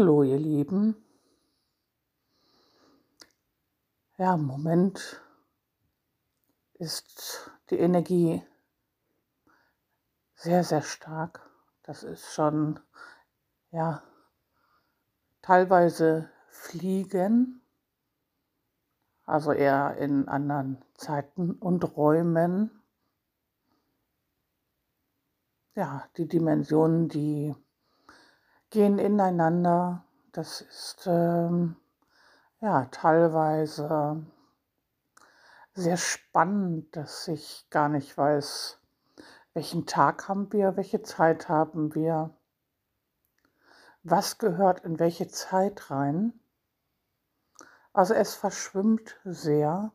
Hallo, ihr Lieben. Ja, im Moment ist die Energie sehr, sehr stark. Das ist schon, ja, teilweise Fliegen, also eher in anderen Zeiten und Räumen. Ja, die Dimensionen, die gehen ineinander. Das ist ähm, ja teilweise sehr spannend, dass ich gar nicht weiß, welchen Tag haben wir, welche Zeit haben wir, was gehört in welche Zeit rein. Also es verschwimmt sehr.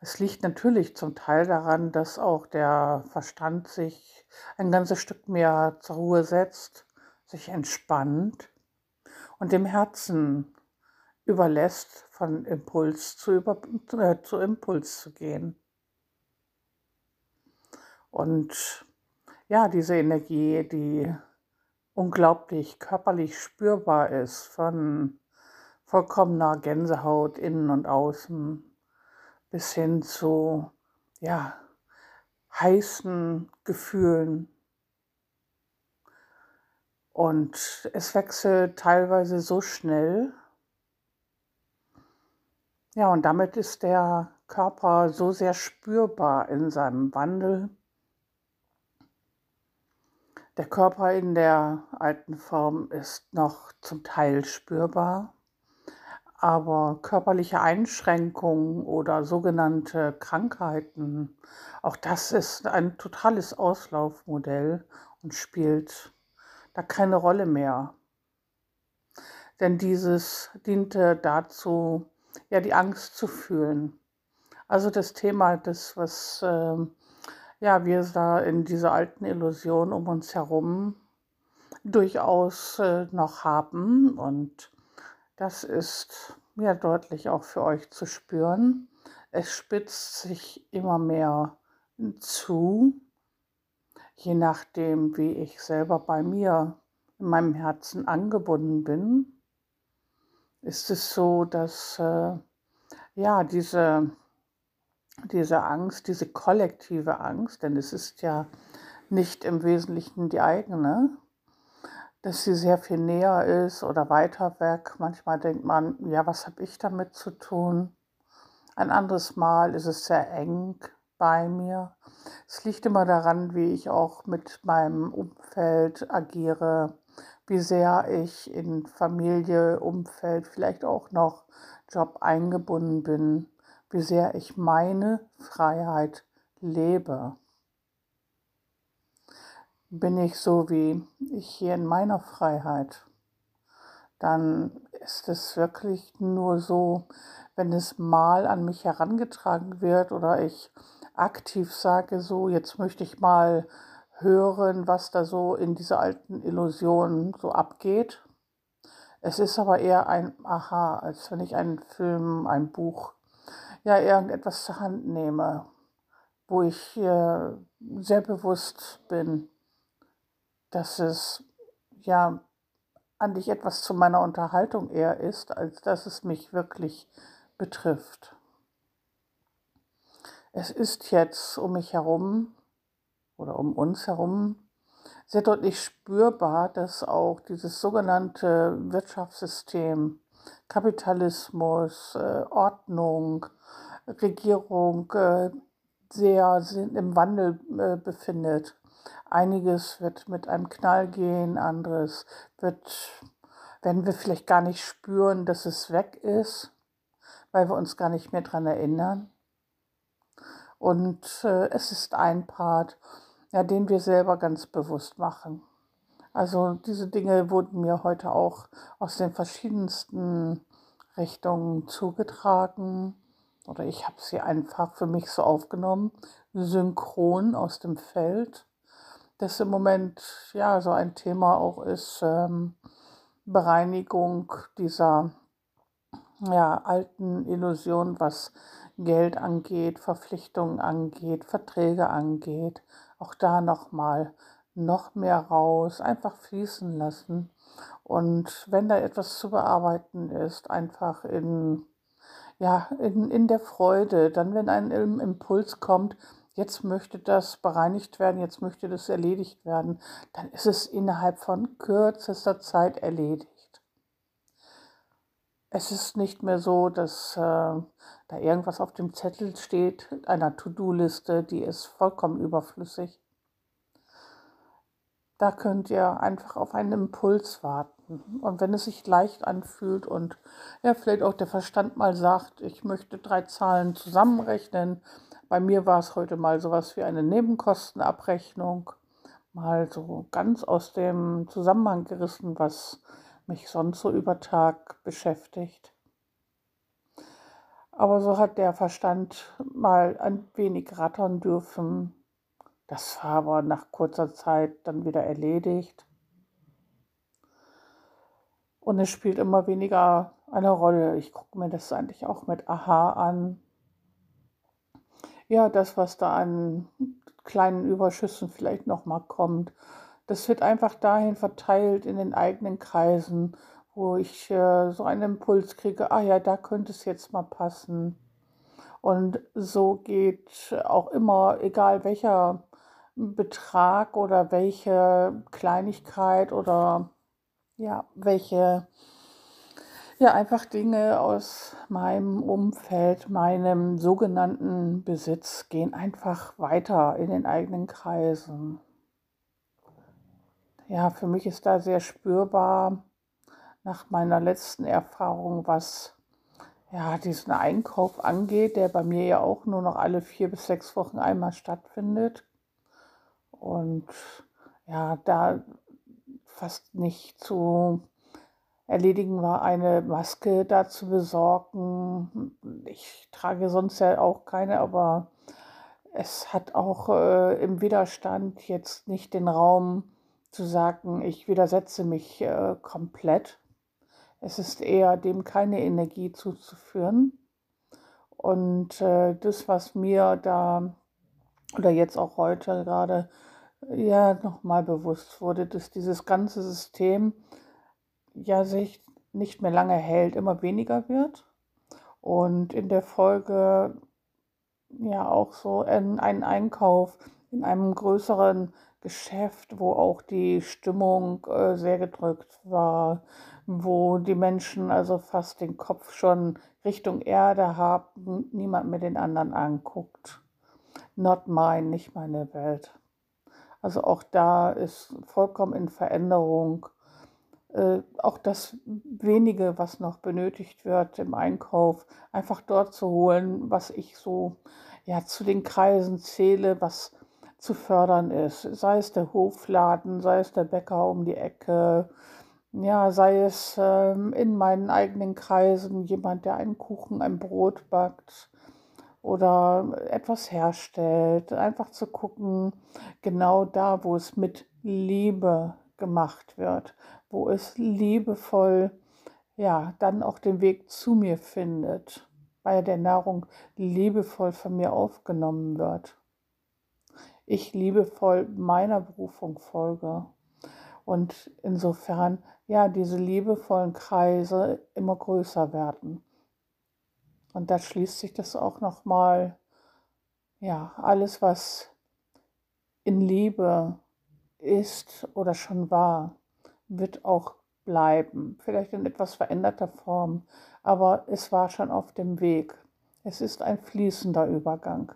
Es liegt natürlich zum Teil daran, dass auch der Verstand sich ein ganzes Stück mehr zur Ruhe setzt sich entspannt und dem Herzen überlässt, von Impuls zu, über, äh, zu Impuls zu gehen. Und ja, diese Energie, die unglaublich körperlich spürbar ist, von vollkommener Gänsehaut innen und außen bis hin zu ja, heißen Gefühlen, und es wechselt teilweise so schnell. Ja, und damit ist der Körper so sehr spürbar in seinem Wandel. Der Körper in der alten Form ist noch zum Teil spürbar, aber körperliche Einschränkungen oder sogenannte Krankheiten, auch das ist ein totales Auslaufmodell und spielt da keine Rolle mehr. Denn dieses diente dazu, ja, die Angst zu fühlen. Also das Thema, das, was äh, ja, wir da in dieser alten Illusion um uns herum durchaus äh, noch haben. Und das ist ja deutlich auch für euch zu spüren. Es spitzt sich immer mehr zu je nachdem, wie ich selber bei mir in meinem Herzen angebunden bin, ist es so, dass äh, ja diese, diese Angst, diese kollektive Angst, denn es ist ja nicht im Wesentlichen die eigene, dass sie sehr viel näher ist oder weiter weg. Manchmal denkt man, ja, was habe ich damit zu tun? Ein anderes Mal ist es sehr eng bei mir. Es liegt immer daran, wie ich auch mit meinem Umfeld agiere, wie sehr ich in Familie, Umfeld, vielleicht auch noch Job eingebunden bin, wie sehr ich meine Freiheit lebe. Bin ich so wie ich hier in meiner Freiheit, dann ist es wirklich nur so, wenn es mal an mich herangetragen wird oder ich aktiv sage, so jetzt möchte ich mal hören, was da so in dieser alten Illusion so abgeht. Es ist aber eher ein Aha, als wenn ich einen Film, ein Buch, ja, irgendetwas zur Hand nehme, wo ich äh, sehr bewusst bin, dass es ja an dich etwas zu meiner Unterhaltung eher ist, als dass es mich wirklich betrifft. Es ist jetzt um mich herum oder um uns herum sehr deutlich spürbar, dass auch dieses sogenannte Wirtschaftssystem, Kapitalismus, äh, Ordnung, Regierung äh, sehr im Wandel äh, befindet. Einiges wird mit einem Knall gehen, anderes wird, werden wir vielleicht gar nicht spüren, dass es weg ist, weil wir uns gar nicht mehr daran erinnern. Und äh, es ist ein Part, ja, den wir selber ganz bewusst machen. Also diese Dinge wurden mir heute auch aus den verschiedensten Richtungen zugetragen oder ich habe sie einfach für mich so aufgenommen, synchron aus dem Feld. Das im Moment ja so ein Thema auch ist, ähm, Bereinigung dieser ja, alten Illusion, was Geld angeht, Verpflichtungen angeht, Verträge angeht. Auch da nochmal noch mehr raus, einfach fließen lassen Und wenn da etwas zu bearbeiten ist, einfach in, ja, in, in der Freude, dann wenn ein Impuls kommt, jetzt möchte das bereinigt werden, jetzt möchte das erledigt werden, dann ist es innerhalb von kürzester Zeit erledigt. Es ist nicht mehr so, dass äh, da irgendwas auf dem Zettel steht, einer To-Do-Liste, die ist vollkommen überflüssig. Da könnt ihr einfach auf einen Impuls warten. Und wenn es sich leicht anfühlt und ja, vielleicht auch der Verstand mal sagt, ich möchte drei Zahlen zusammenrechnen. Bei mir war es heute mal sowas wie eine Nebenkostenabrechnung, mal so ganz aus dem Zusammenhang gerissen, was mich sonst so über Tag beschäftigt. Aber so hat der Verstand mal ein wenig rattern dürfen. Das war aber nach kurzer Zeit dann wieder erledigt. Und es spielt immer weniger eine Rolle. Ich gucke mir das eigentlich auch mit Aha an. Ja, das, was da an kleinen Überschüssen vielleicht nochmal kommt, das wird einfach dahin verteilt in den eigenen Kreisen, wo ich äh, so einen Impuls kriege, ah ja, da könnte es jetzt mal passen. Und so geht auch immer, egal welcher Betrag oder welche Kleinigkeit oder ja, welche, ja, einfach Dinge aus meinem Umfeld, meinem sogenannten Besitz gehen einfach weiter in den eigenen Kreisen ja, für mich ist da sehr spürbar nach meiner letzten Erfahrung, was ja, diesen Einkauf angeht, der bei mir ja auch nur noch alle vier bis sechs Wochen einmal stattfindet. Und ja, da fast nicht zu erledigen war, eine Maske da zu besorgen. Ich trage sonst ja auch keine, aber es hat auch äh, im Widerstand jetzt nicht den Raum, zu sagen, ich widersetze mich äh, komplett. Es ist eher dem keine Energie zuzuführen. Und äh, das, was mir da oder jetzt auch heute gerade ja nochmal bewusst wurde, dass dieses ganze System ja sich nicht mehr lange hält, immer weniger wird und in der Folge ja auch so ein Einkauf in einem größeren Geschäft, wo auch die Stimmung äh, sehr gedrückt war, wo die Menschen also fast den Kopf schon Richtung Erde haben, niemand mehr den anderen anguckt. Not mine, nicht meine Welt. Also auch da ist vollkommen in Veränderung. Äh, auch das wenige, was noch benötigt wird im Einkauf, einfach dort zu holen, was ich so ja zu den Kreisen zähle, was zu fördern ist. Sei es der Hofladen, sei es der Bäcker um die Ecke, ja, sei es ähm, in meinen eigenen Kreisen jemand, der einen Kuchen, ein Brot backt oder etwas herstellt. Einfach zu gucken, genau da, wo es mit Liebe gemacht wird, wo es liebevoll, ja, dann auch den Weg zu mir findet, bei der Nahrung liebevoll von mir aufgenommen wird ich liebevoll meiner Berufung folge. Und insofern, ja, diese liebevollen Kreise immer größer werden. Und da schließt sich das auch nochmal, ja, alles, was in Liebe ist oder schon war, wird auch bleiben. Vielleicht in etwas veränderter Form, aber es war schon auf dem Weg. Es ist ein fließender Übergang.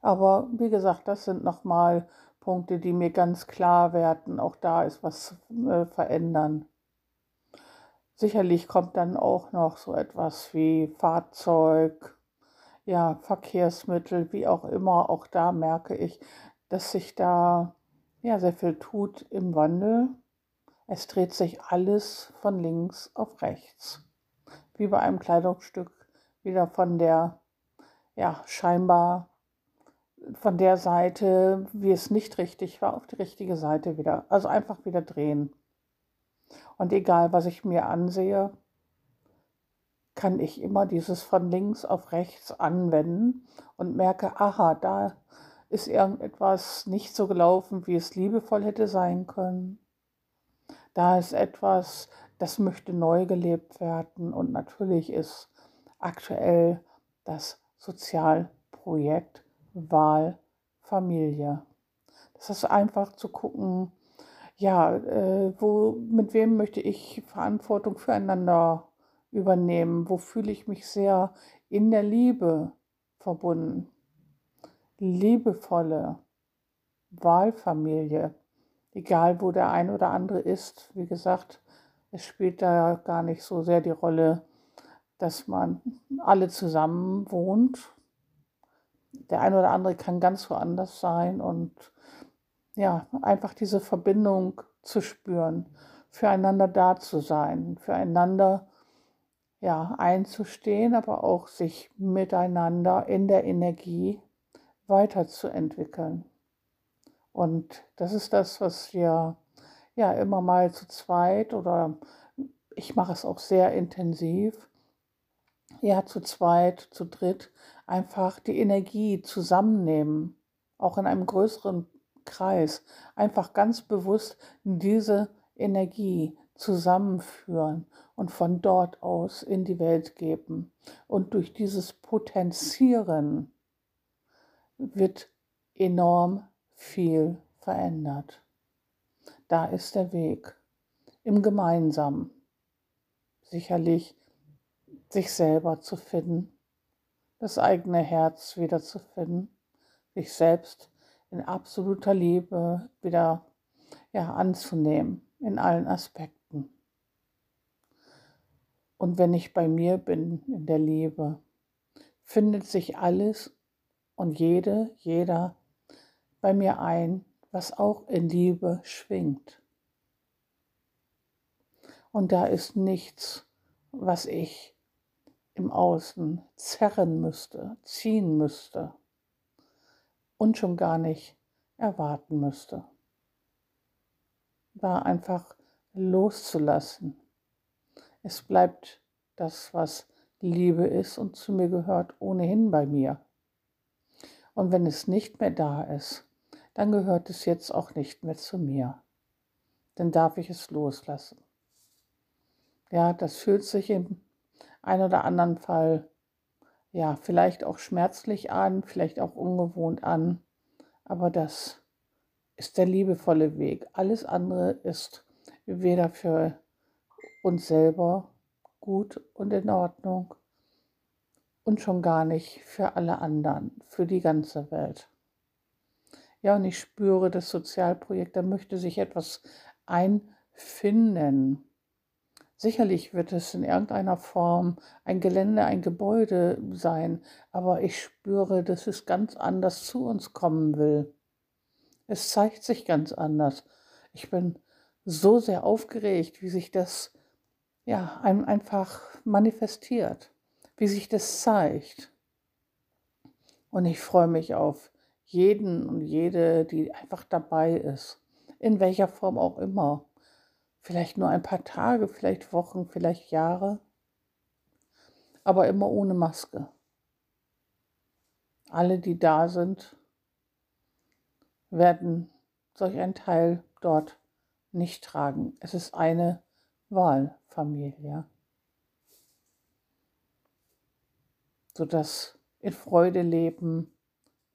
Aber wie gesagt, das sind nochmal Punkte, die mir ganz klar werden. Auch da ist was äh, verändern. Sicherlich kommt dann auch noch so etwas wie Fahrzeug, ja, Verkehrsmittel, wie auch immer. Auch da merke ich, dass sich da ja sehr viel tut im Wandel. Es dreht sich alles von links auf rechts. Wie bei einem Kleidungsstück wieder von der ja scheinbar von der Seite, wie es nicht richtig war, auf die richtige Seite wieder. Also einfach wieder drehen. Und egal, was ich mir ansehe, kann ich immer dieses von links auf rechts anwenden und merke, aha, da ist irgendetwas nicht so gelaufen, wie es liebevoll hätte sein können. Da ist etwas, das möchte neu gelebt werden und natürlich ist aktuell das Sozialprojekt Wahl Familie. Das ist einfach zu gucken, ja, äh, wo, mit wem möchte ich Verantwortung füreinander übernehmen? Wo fühle ich mich sehr in der Liebe verbunden? Liebevolle Wahlfamilie, egal wo der ein oder andere ist. Wie gesagt, es spielt da gar nicht so sehr die Rolle, dass man alle zusammen wohnt. Der ein oder andere kann ganz woanders sein und ja, einfach diese Verbindung zu spüren, füreinander da zu sein, füreinander ja, einzustehen, aber auch sich miteinander in der Energie weiterzuentwickeln. Und das ist das, was wir ja immer mal zu zweit oder ich mache es auch sehr intensiv, ja, zu zweit, zu dritt, einfach die Energie zusammennehmen, auch in einem größeren Kreis, einfach ganz bewusst diese Energie zusammenführen und von dort aus in die Welt geben. Und durch dieses Potenzieren wird enorm viel verändert. Da ist der Weg im Gemeinsamen. Sicherlich sich selber zu finden, das eigene Herz wieder zu finden, sich selbst in absoluter Liebe wieder ja, anzunehmen in allen Aspekten. Und wenn ich bei mir bin in der Liebe, findet sich alles und jede, jeder bei mir ein, was auch in Liebe schwingt. Und da ist nichts, was ich im Außen zerren müsste, ziehen müsste und schon gar nicht erwarten müsste. Da einfach loszulassen. Es bleibt das, was Liebe ist und zu mir gehört, ohnehin bei mir. Und wenn es nicht mehr da ist, dann gehört es jetzt auch nicht mehr zu mir. Dann darf ich es loslassen. Ja, das fühlt sich im ein oder anderen Fall ja, vielleicht auch schmerzlich an, vielleicht auch ungewohnt an, aber das ist der liebevolle Weg. Alles andere ist weder für uns selber gut und in Ordnung und schon gar nicht für alle anderen, für die ganze Welt. Ja, und ich spüre das Sozialprojekt, da möchte sich etwas einfinden. Sicherlich wird es in irgendeiner Form ein Gelände, ein Gebäude sein, aber ich spüre, dass es ganz anders zu uns kommen will. Es zeigt sich ganz anders. Ich bin so sehr aufgeregt, wie sich das ja einem einfach manifestiert, wie sich das zeigt. Und ich freue mich auf jeden und jede, die einfach dabei ist, in welcher Form auch immer vielleicht nur ein paar Tage, vielleicht Wochen, vielleicht Jahre, aber immer ohne Maske. Alle, die da sind, werden solch ein Teil dort nicht tragen. Es ist eine Wahlfamilie, sodass in Freude leben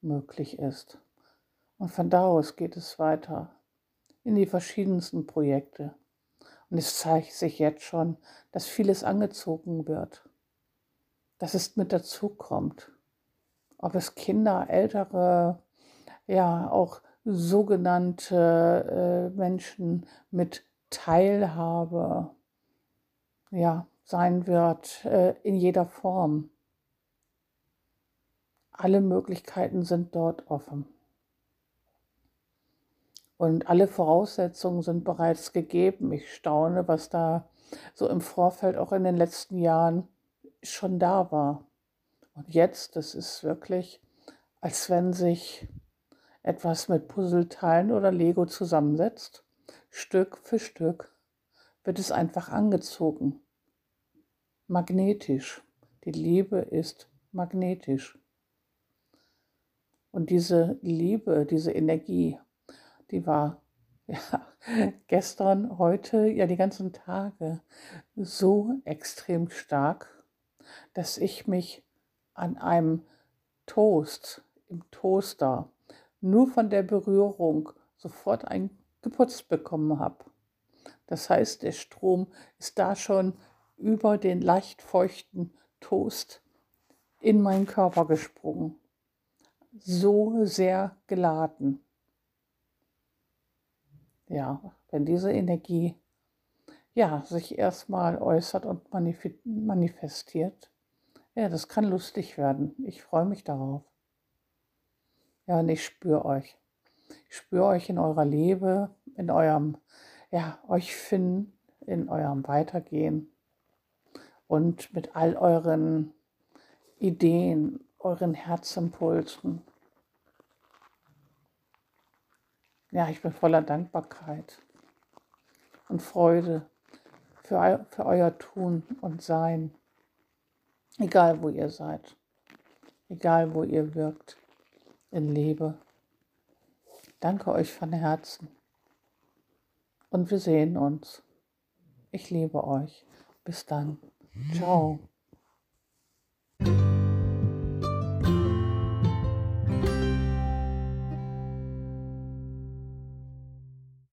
möglich ist. Und von da aus geht es weiter in die verschiedensten Projekte. Und es zeigt sich jetzt schon, dass vieles angezogen wird, dass es mit dazu kommt. Ob es Kinder, ältere, ja, auch sogenannte äh, Menschen mit Teilhabe, ja, sein wird äh, in jeder Form. Alle Möglichkeiten sind dort offen. Und alle Voraussetzungen sind bereits gegeben. Ich staune, was da so im Vorfeld auch in den letzten Jahren schon da war. Und jetzt, das ist wirklich, als wenn sich etwas mit Puzzleteilen oder Lego zusammensetzt. Stück für Stück wird es einfach angezogen. Magnetisch. Die Liebe ist magnetisch. Und diese Liebe, diese Energie die war ja, gestern, heute, ja die ganzen Tage so extrem stark, dass ich mich an einem Toast im Toaster nur von der Berührung sofort eingeputzt bekommen habe. Das heißt, der Strom ist da schon über den leicht feuchten Toast in meinen Körper gesprungen. So sehr geladen. Ja, wenn diese Energie ja, sich erstmal äußert und manifestiert, ja, das kann lustig werden. Ich freue mich darauf. Ja, und ich spüre euch. Ich spüre euch in eurer Liebe, in eurem, ja, euch finden, in eurem Weitergehen und mit all euren Ideen, euren Herzimpulsen. Ja, ich bin voller Dankbarkeit und Freude für, für euer Tun und Sein, egal wo ihr seid, egal wo ihr wirkt in Liebe. Danke euch von Herzen und wir sehen uns. Ich liebe euch. Bis dann. Ciao.